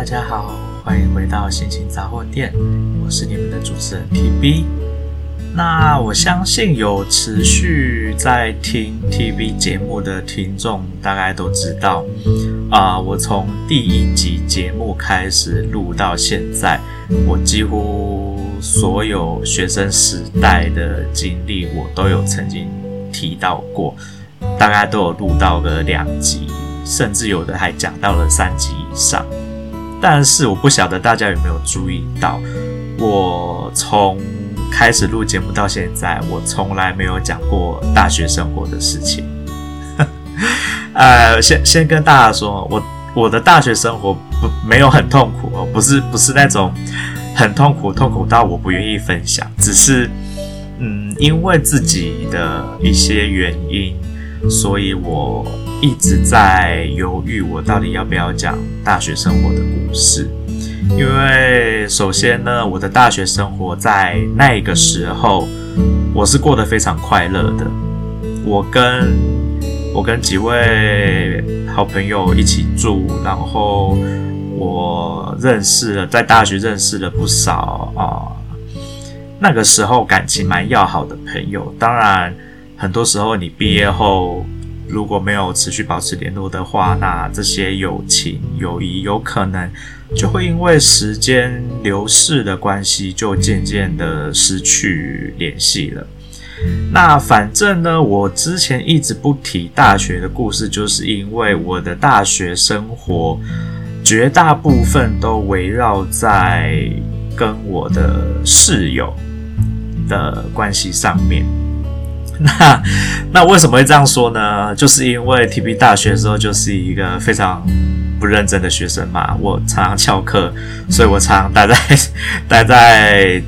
大家好，欢迎回到心情杂货店，我是你们的主持人 TB。那我相信有持续在听 TB 节目的听众，大概都知道，啊、我从第一集节目开始录到现在，我几乎所有学生时代的经历，我都有曾经提到过，大概都有录到个两集，甚至有的还讲到了三集以上。但是我不晓得大家有没有注意到，我从开始录节目到现在，我从来没有讲过大学生活的事情。呃，先先跟大家说，我我的大学生活不没有很痛苦哦，不是不是那种很痛苦，痛苦到我不愿意分享，只是嗯，因为自己的一些原因，所以我。一直在犹豫，我到底要不要讲大学生活的故事？因为首先呢，我的大学生活在那个时候，我是过得非常快乐的。我跟我跟几位好朋友一起住，然后我认识了，在大学认识了不少啊，那个时候感情蛮要好的朋友。当然，很多时候你毕业后。如果没有持续保持联络的话，那这些友情、友谊有可能就会因为时间流逝的关系，就渐渐的失去联系了。那反正呢，我之前一直不提大学的故事，就是因为我的大学生活绝大部分都围绕在跟我的室友的关系上面。那那为什么会这样说呢？就是因为 TB 大学的时候就是一个非常不认真的学生嘛，我常常翘课，所以我常常待在 待在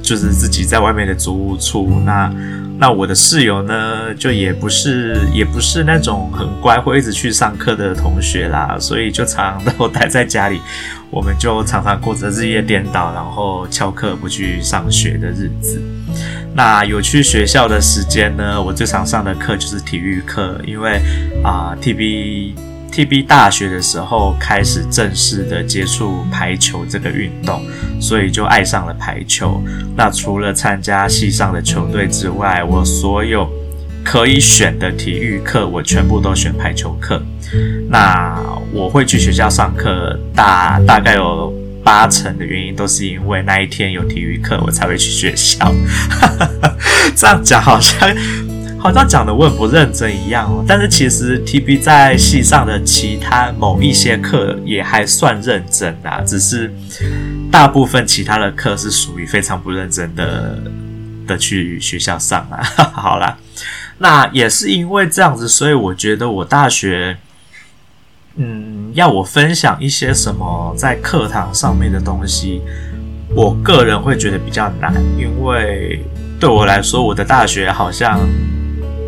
就是自己在外面的租屋处。那那我的室友呢，就也不是也不是那种很乖会一直去上课的同学啦，所以就常常 都待在家里。我们就常常过着日夜颠倒，然后翘课不去上学的日子。那有去学校的时间呢，我最常上的课就是体育课，因为啊、，TB TB 大学的时候开始正式的接触排球这个运动，所以就爱上了排球。那除了参加系上的球队之外，我所有可以选的体育课，我全部都选排球课。那我会去学校上课，大大概有八成的原因都是因为那一天有体育课，我才会去学校。这样讲好像好像讲的我很不认真一样哦。但是其实 TB 在系上的其他某一些课也还算认真啊，只是大部分其他的课是属于非常不认真的的去学校上啊。好啦，那也是因为这样子，所以我觉得我大学。嗯，要我分享一些什么在课堂上面的东西，我个人会觉得比较难，因为对我来说，我的大学好像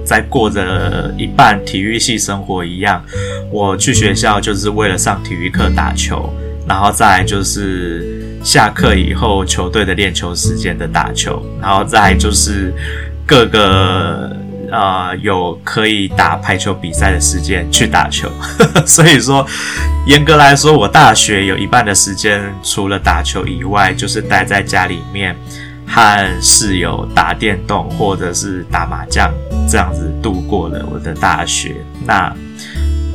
在过着一半体育系生活一样。我去学校就是为了上体育课打球，然后再来就是下课以后球队的练球时间的打球，然后再来就是各个。呃，有可以打排球比赛的时间去打球，所以说，严格来说，我大学有一半的时间除了打球以外，就是待在家里面和室友打电动或者是打麻将，这样子度过了我的大学。那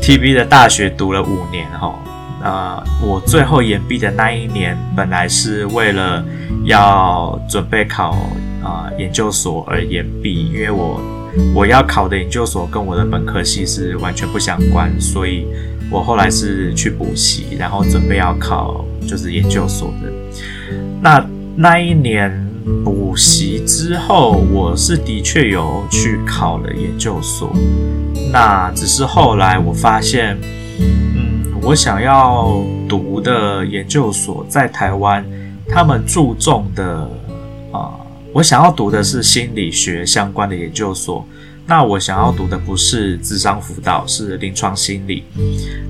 TB 的大学读了五年哈，呃，我最后延毕的那一年，本来是为了要准备考啊、呃、研究所而延毕，因为我。我要考的研究所跟我的本科系是完全不相关，所以我后来是去补习，然后准备要考就是研究所的。那那一年补习之后，我是的确有去考了研究所。那只是后来我发现，嗯，我想要读的研究所在台湾，他们注重的啊。我想要读的是心理学相关的研究所，那我想要读的不是智商辅导，是临床心理。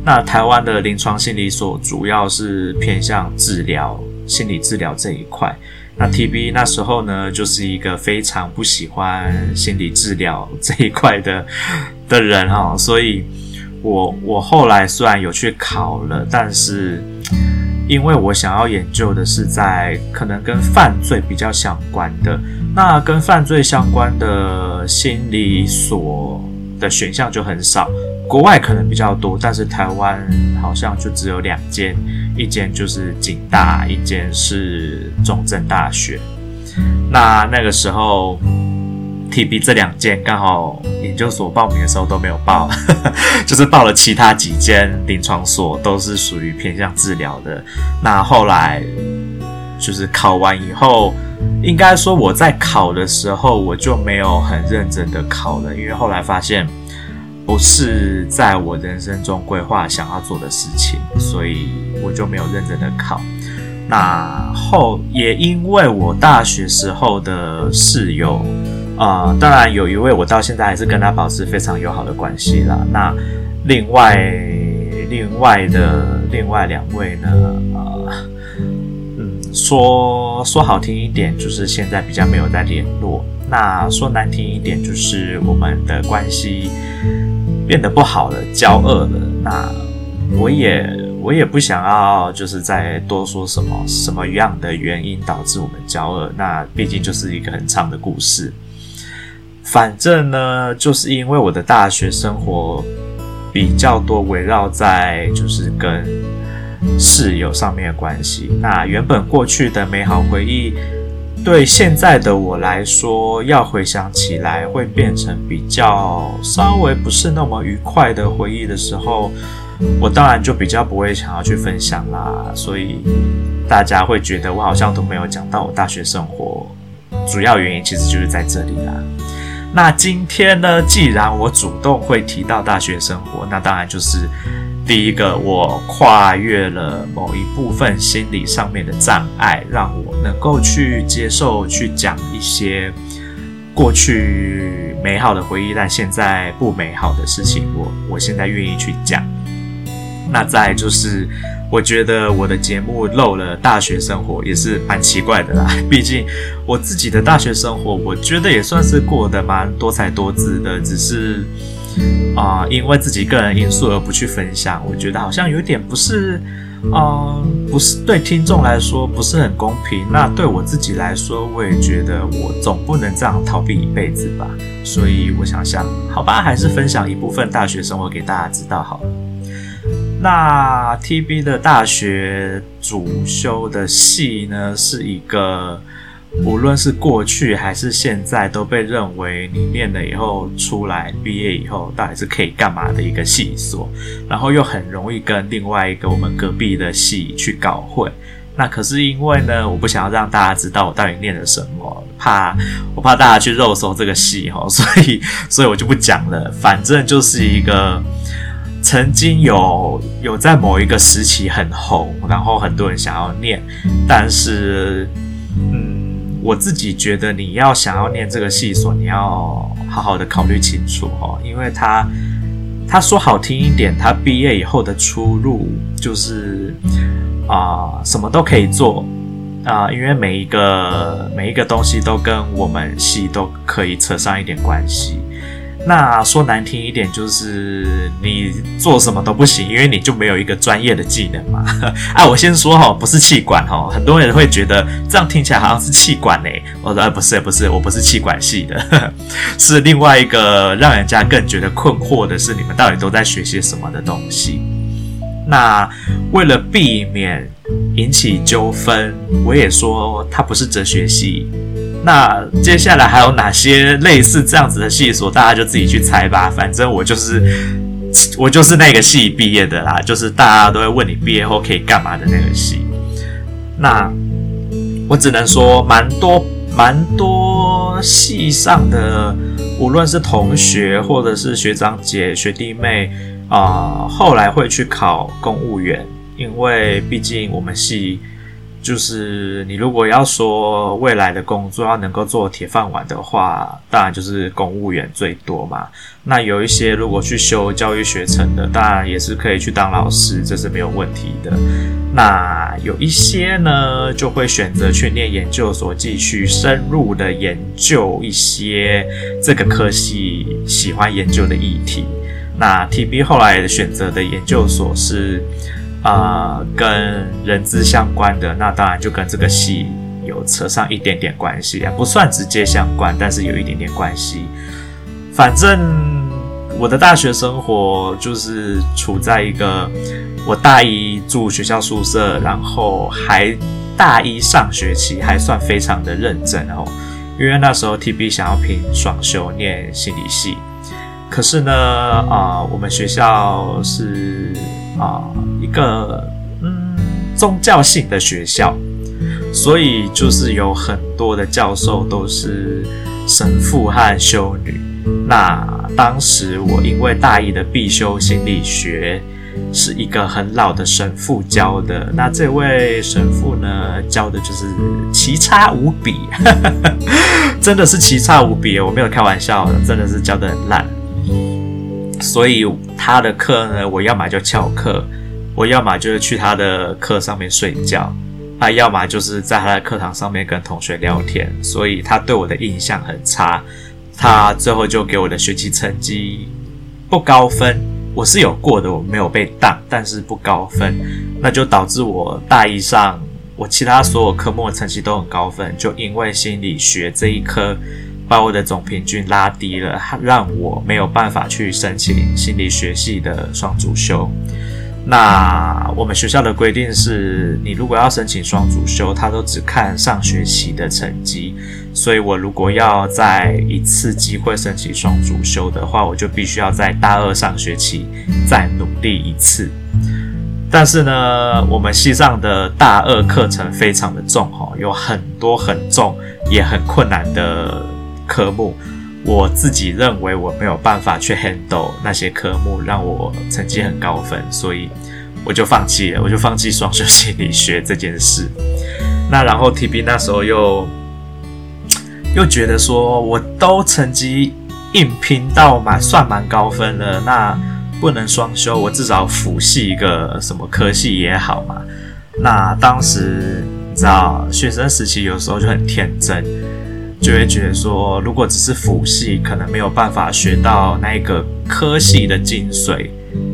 那台湾的临床心理所主要是偏向治疗、心理治疗这一块。那 TB 那时候呢，就是一个非常不喜欢心理治疗 这一块的的人哈，所以我我后来虽然有去考了，但是。因为我想要研究的是在可能跟犯罪比较相关的，那跟犯罪相关的心理所的选项就很少，国外可能比较多，但是台湾好像就只有两间，一间就是警大，一间是中正大学。那那个时候。TB 这两间刚好研究所报名的时候都没有报，就是报了其他几间临床所，都是属于偏向治疗的。那后来就是考完以后，应该说我在考的时候我就没有很认真的考了，因为后来发现不是在我人生中规划想要做的事情，所以我就没有认真的考。那后也因为我大学时候的室友。啊、当然有一位我到现在还是跟他保持非常友好的关系啦。那另外另外的另外两位呢？呃，嗯，说说好听一点，就是现在比较没有在联络；那说难听一点，就是我们的关系变得不好了，交恶了。那我也我也不想要，就是再多说什么什么样的原因导致我们交恶。那毕竟就是一个很长的故事。反正呢，就是因为我的大学生活比较多围绕在就是跟室友上面的关系。那原本过去的美好回忆，对现在的我来说，要回想起来会变成比较稍微不是那么愉快的回忆的时候，我当然就比较不会想要去分享啦。所以大家会觉得我好像都没有讲到我大学生活，主要原因其实就是在这里啦。那今天呢，既然我主动会提到大学生活，那当然就是第一个，我跨越了某一部分心理上面的障碍，让我能够去接受、去讲一些过去美好的回忆，但现在不美好的事情，我我现在愿意去讲。那再就是。我觉得我的节目漏了大学生活也是蛮奇怪的啦，毕竟我自己的大学生活，我觉得也算是过得蛮多彩多姿的，只是啊、因为自己个人因素而不去分享，我觉得好像有点不是，嗯、不是对听众来说不是很公平。那对我自己来说，我也觉得我总不能这样逃避一辈子吧。所以我想想，好吧，还是分享一部分大学生活给大家知道好了。那 TB 的大学主修的系呢，是一个无论是过去还是现在都被认为你念了以后出来毕业以后到底是可以干嘛的一个系所，然后又很容易跟另外一个我们隔壁的系去搞混。那可是因为呢，我不想要让大家知道我到底念了什么，怕我怕大家去肉搜这个戏哈，所以所以我就不讲了，反正就是一个。曾经有有在某一个时期很红，然后很多人想要念，但是，我自己觉得你要想要念这个系所，你要好好的考虑清楚哦，因为他他说好听一点，他毕业以后的出路就是啊、什么都可以做啊、因为每一个每一个东西都跟我们系都可以扯上一点关系。那说难听一点，就是你做什么都不行，因为你就没有一个专业的技能嘛。啊，我先说哈，不是气管哈，很多人会觉得这样听起来好像是气管呢。我说不是，不是，我不是气管系的，是另外一个让人家更觉得困惑的是，你们到底都在学些什么的东西。那为了避免引起纠纷，我也说它不是哲学系。那接下来还有哪些类似这样子的系所？大家就自己去猜吧。反正我就是我就是那个系毕业的啦，就是大家都会问你毕业后可以干嘛的那个系。那我只能说，蛮多蛮多系上的，无论是同学或者是学长姐、学弟妹啊、后来会去考公务员，因为毕竟我们系。就是你如果要说未来的工作要能够做铁饭碗的话，当然就是公务员最多嘛。那有一些如果去修教育学程的，当然也是可以去当老师，这是没有问题的。那有一些呢，就会选择去念研究所，继续深入的研究一些这个科系喜欢研究的议题。那 TB 后来选择的研究所是。啊、跟人资相关的，那当然就跟这个系有扯上一点点关系啊，不算直接相关，但是有一点点关系。反正我的大学生活就是处在一个我大一住学校宿舍，然后还大一上学期还算非常的认真哦，因为那时候 TB 想要拼双修念心理系。可是呢，啊、我们学校是啊、一个嗯宗教性的学校，所以就是有很多的教授都是神父和修女。那当时我因为大一的必修心理学是一个很老的神父教的，那这位神父呢教的就是奇差无比，真的是奇差无比，我没有开玩笑，真的是教得很烂。所以他的课呢，我要么就翘课，我要么就是去他的课上面睡觉，啊，要么就是在他的课堂上面跟同学聊天。所以他对我的印象很差，他最后就给我的学习成绩不高分。我是有过的，我没有被当，但是不高分，那就导致我大一上我其他所有科目的成绩都很高分，就因为心理学这一科。把我的总平均拉低了，让我没有办法去申请心理学系的双主修。那我们学校的规定是，你如果要申请双主修，他都只看上学期的成绩。所以我如果要再一次机会申请双主修的话，我就必须要在大二上学期再努力一次。但是呢，我们系上的大二课程非常的重哈，有很多很重也很困难的。科目，我自己认为我没有办法去 handle 那些科目，让我成绩很高分，所以我就放弃了，我就放弃双修心理学这件事。那然后 TB 那时候又又觉得说，我都成绩硬拼到蛮算蛮高分了，那不能双修，我至少辅系一个什么科系也好嘛。那当时你知道，学生时期有时候就很天真。就会觉得说，如果只是辅系，可能没有办法学到那个科系的精髓，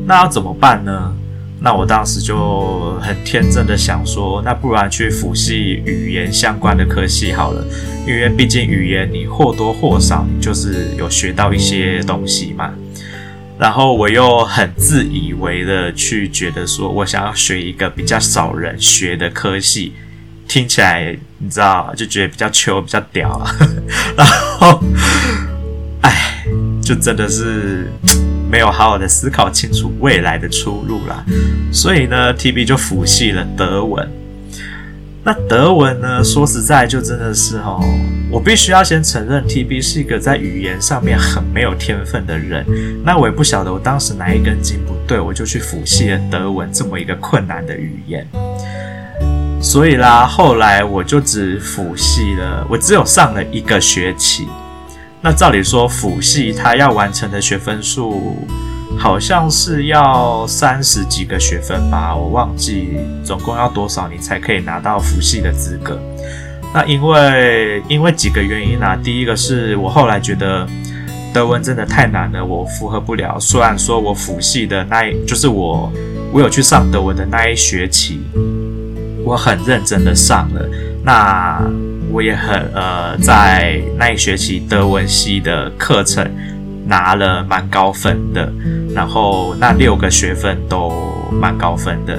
那要怎么办呢？那我当时就很天真的想说，那不然去辅系语言相关的科系好了，因为毕竟语言你或多或少就是有学到一些东西嘛。然后我又很自以为的去觉得说，我想要学一个比较少人学的科系。听起来你知道，就觉得比较秋，比较屌啊。然后，哎，就真的是没有好好的思考清楚未来的出路啦。所以呢，TB 就辅系了德文。那德文呢，说实在，就真的是哦，我必须要先承认，TB 是一个在语言上面很没有天分的人。那我也不晓得我当时哪一根筋不对，我就去辅系了德文这么一个困难的语言。所以啦，后来我就只辅系了，我只有上了一个学期。那照理说，辅系它要完成的学分数好像是要三十几个学分吧，我忘记总共要多少你才可以拿到辅系的资格。那因为因为几个原因啦，第一个是我后来觉得德文真的太难了，我负荷不了。虽然说我辅系的那一，就是我我有去上德文的那一学期。我很认真的上了，那我也很呃，在那一学期德文系的课程拿了蛮高分的，然后那六个学分都蛮高分的。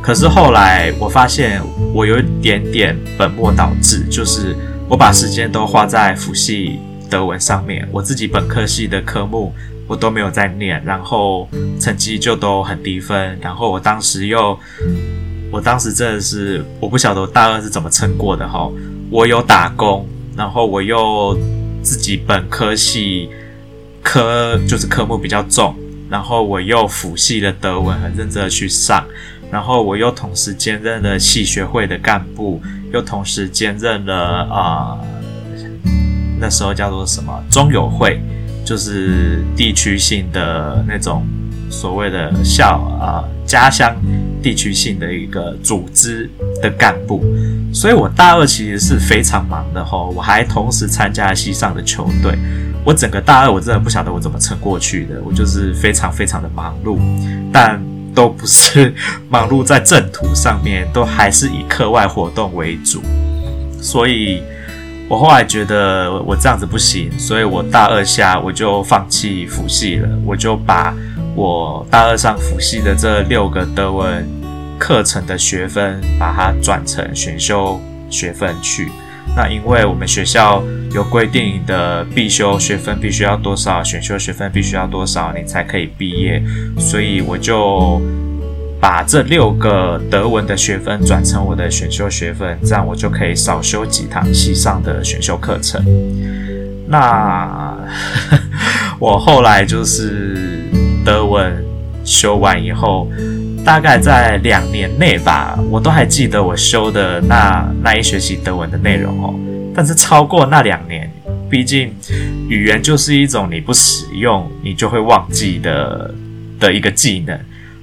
可是后来我发现我有一点点本末倒置，就是我把时间都花在辅系德文上面，我自己本科系的科目我都没有在念，然后成绩就都很低分，然后我当时又。我当时真的是，我不晓得我大二是怎么撑过的哈。我有打工，然后我又自己本科系科就是科目比较重，然后我又辅系的德文很认真的去上，然后我又同时兼任了系学会的干部，又同时兼任了啊、那时候叫做什么中友会，就是地区性的那种所谓的校啊、家乡。地区性的一个组织的干部，所以我大二其实是非常忙的吼，我还同时参加了系上的球队，我整个大二我真的不晓得我怎么撑过去的，我就是非常非常的忙碌。但都不是忙碌在正途上面，都还是以课外活动为主。所以我后来觉得我这样子不行，所以我大二下我就放弃辅系了，我就把我大二上辅系的这六个德文课程的学分，把它转成选修学分去。那因为我们学校有规定的必修学分必须要多少，选修学分必须要多少，你才可以毕业，所以我就把这六个德文的学分转成我的选修学分，这样我就可以少修几堂系上的选修课程。那 我后来就是修完以后。大概在两年内吧，我都还记得我修的那那一学期德文的内容哦。但是超过那两年，毕竟语言就是一种你不使用你就会忘记的的一个技能，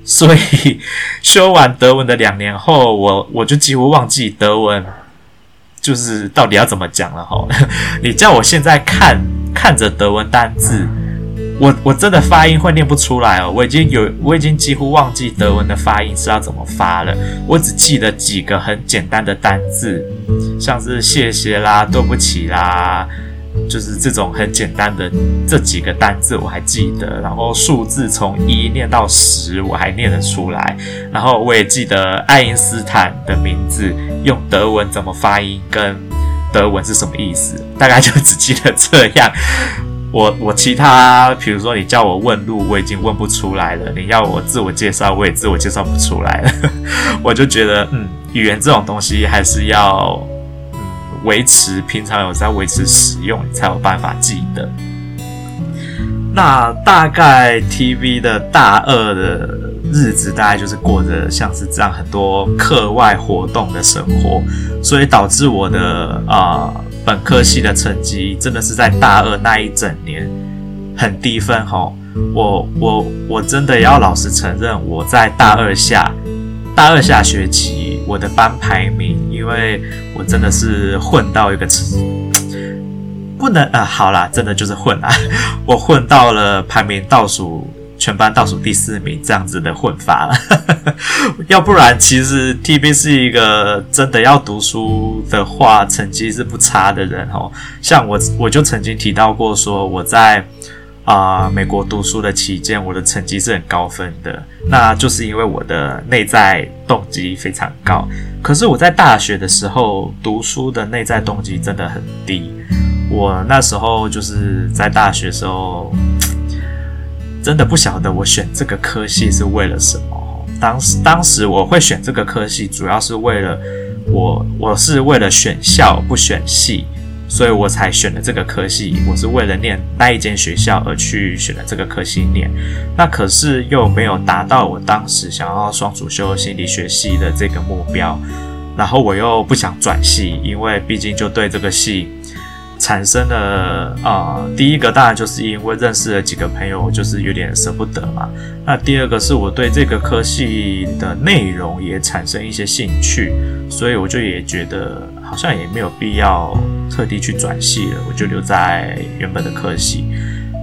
所以修完德文的两年后，我我就几乎忘记德文就是到底要怎么讲了哈。你叫我现在看看着德文单字。我我真的发音会念不出来哦，我已经有我已经几乎忘记德文的发音是要怎么发了，我只记得几个很简单的单字，像是谢谢啦、对不起啦，就是这种很简单的这几个单字我还记得，然后数字从一念到十我还念得出来，然后我也记得爱因斯坦的名字用德文怎么发音跟德文是什么意思，大概就只记得这样。我我其他，比如说你叫我问路，我已经问不出来了；你要我自我介绍，我也自我介绍不出来了。我就觉得，嗯，语言这种东西还是要，嗯，维持平常有在维持使用，你才有办法记得。那大概 TV 的大二的日子，大概就是过着像是这样很多课外活动的生活，所以导致我的啊。本科系的成绩真的是在大二那一整年很低分吼，我我我真的要老实承认，我在大二下大二下学期我的班排名，因为我真的是混到一个，不能啊、呃，好啦，真的就是混啦，我混到了排名倒数。全班倒数第四名这样子的混法了，要不然其实 TB 是一个真的要读书的话，成绩是不差的人哦。像我，我就曾经提到过，说我在啊、美国读书的期间，我的成绩是很高分的，那就是因为我的内在动机非常高。可是我在大学的时候读书的内在动机真的很低，我那时候就是在大学时候。真的不晓得我选这个科系是为了什么。当时，当时我会选这个科系，主要是为了我，我是为了选校不选系，所以我才选了这个科系。我是为了念那一间学校而去选了这个科系念，那可是又没有达到我当时想要双主修心理学系的这个目标。然后我又不想转系，因为毕竟就对这个系。产生了啊、第一个当然就是因为认识了几个朋友，就是有点舍不得嘛。那第二个是我对这个科系的内容也产生一些兴趣，所以我就也觉得好像也没有必要特地去转系了，我就留在原本的科系，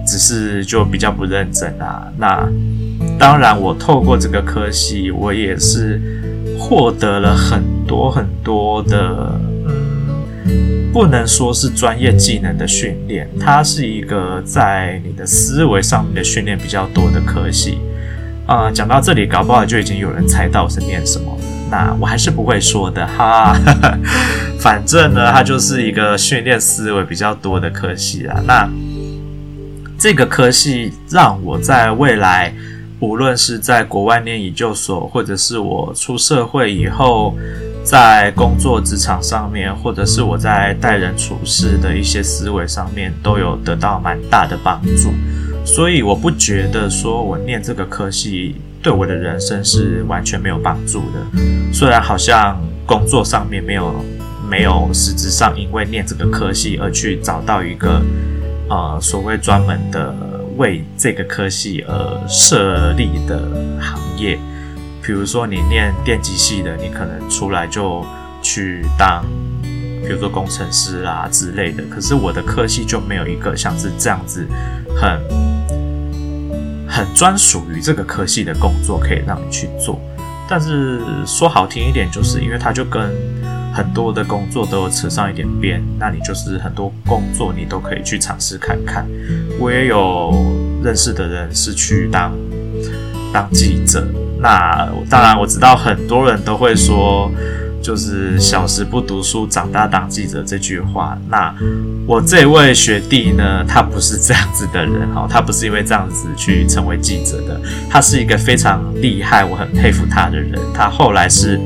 只是就比较不认真啊。那当然，我透过这个科系，我也是获得了很多很多的。不能说是专业技能的训练，它是一个在你的思维上面的训练比较多的科系。啊、讲到这里，搞不好就已经有人猜到我是念什么。那我还是不会说的哈。反正呢，它就是一个训练思维比较多的科系啊。那这个科系让我在未来，无论是在国外念研究所，或者是我出社会以后。在工作职场上面，或者是我在待人处事的一些思维上面，都有得到蛮大的帮助。所以我不觉得说我念这个科系对我的人生是完全没有帮助的。虽然好像工作上面没有没有实质上因为念这个科系而去找到一个呃所谓专门的为这个科系而设立的行业。比如说，你念电机系的，你可能出来就去当，比如说工程师啦之类的。可是我的科系就没有一个像是这样子很很专属于这个科系的工作可以让你去做。但是说好听一点，就是因为它就跟很多的工作都有扯上一点边，那你就是很多工作你都可以去尝试看看。我也有认识的人是去当当记者，那当然我知道很多人都会说。就是小时不读书，长大当记者这句话。那我这位学弟呢，他不是这样子的人哈，他不是因为这样子去成为记者的，他是一个非常厉害，我很佩服他的人。他后来是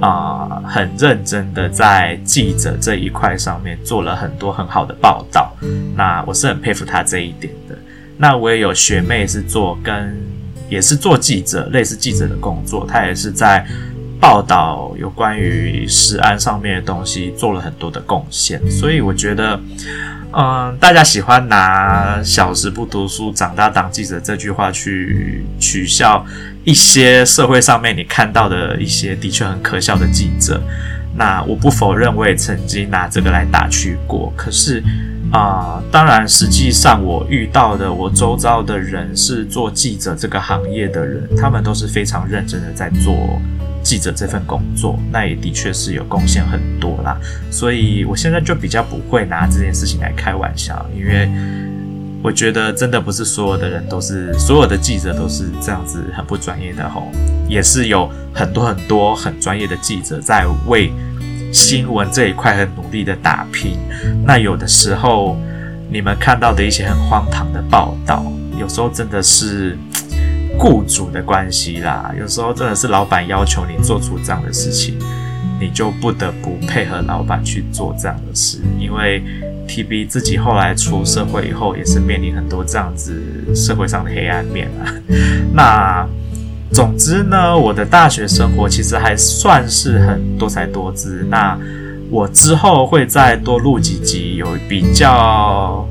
啊、很认真的在记者这一块上面做了很多很好的报道。那我是很佩服他这一点的。那我也有学妹是做跟也是做记者，类似记者的工作，他也是在。报道有关于食安上面的东西，做了很多的贡献，所以我觉得，嗯，大家喜欢拿“小时不读书，长大当记者”这句话去取笑一些社会上面你看到的一些的确很可笑的记者。那我不否认，我也曾经拿这个来打趣过。可是，啊、当然，实际上我遇到的，我周遭的人是做记者这个行业的人，他们都是非常认真的在做。记者这份工作，那也的确是有贡献很多啦。所以我现在就比较不会拿这件事情来开玩笑，因为我觉得真的不是所有的人都是，所有的记者都是这样子很不专业的吼，也是有很多很多很专业的记者在为新闻这一块很努力的打拼。那有的时候你们看到的一些很荒唐的报道，有时候真的是。雇主的关系啦，有时候真的是老板要求你做出这样的事情，你就不得不配合老板去做这样的事。因为 TB 自己后来出社会以后，也是面临很多这样子社会上的黑暗面啊。那总之呢，我的大学生活其实还算是很多才多姿。那我之后会再多录几集，有比较。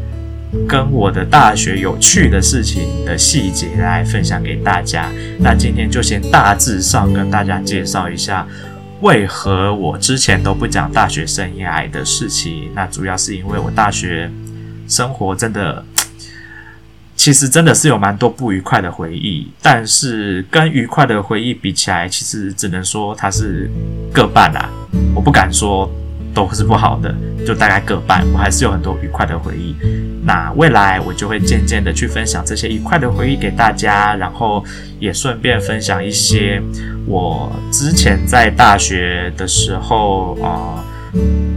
跟我的大学有趣的事情的细节来分享给大家。那今天就先大致上跟大家介绍一下，为何我之前都不讲大学生涯的事情。那主要是因为我大学生活真的，其实真的是有蛮多不愉快的回忆。但是跟愉快的回忆比起来，其实只能说它是各半啦。我不敢说。都是不好的，就大概各半。我还是有很多愉快的回忆。那未来我就会渐渐的去分享这些愉快的回忆给大家，然后也顺便分享一些我之前在大学的时候啊、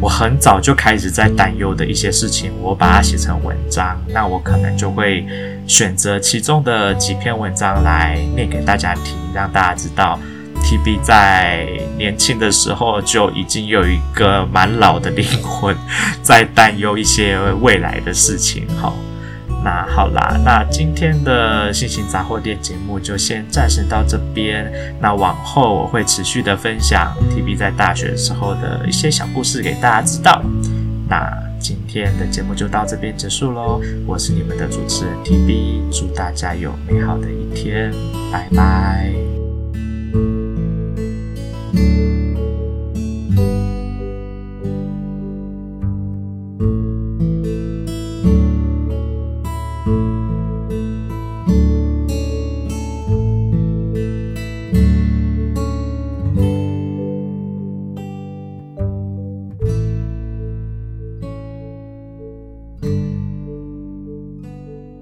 我很早就开始在担忧的一些事情，我把它写成文章。那我可能就会选择其中的几篇文章来念给大家听，让大家知道。TB 在年轻的时候就已经有一个蛮老的灵魂，在担忧一些未来的事情。好，那好啦，那今天的新型杂货店节目就先暂时到这边。那往后我会持续的分享 TB 在大学时候的一些小故事给大家知道。那今天的节目就到这边结束喽。我是你们的主持人 TB，祝大家有美好的一天，拜拜。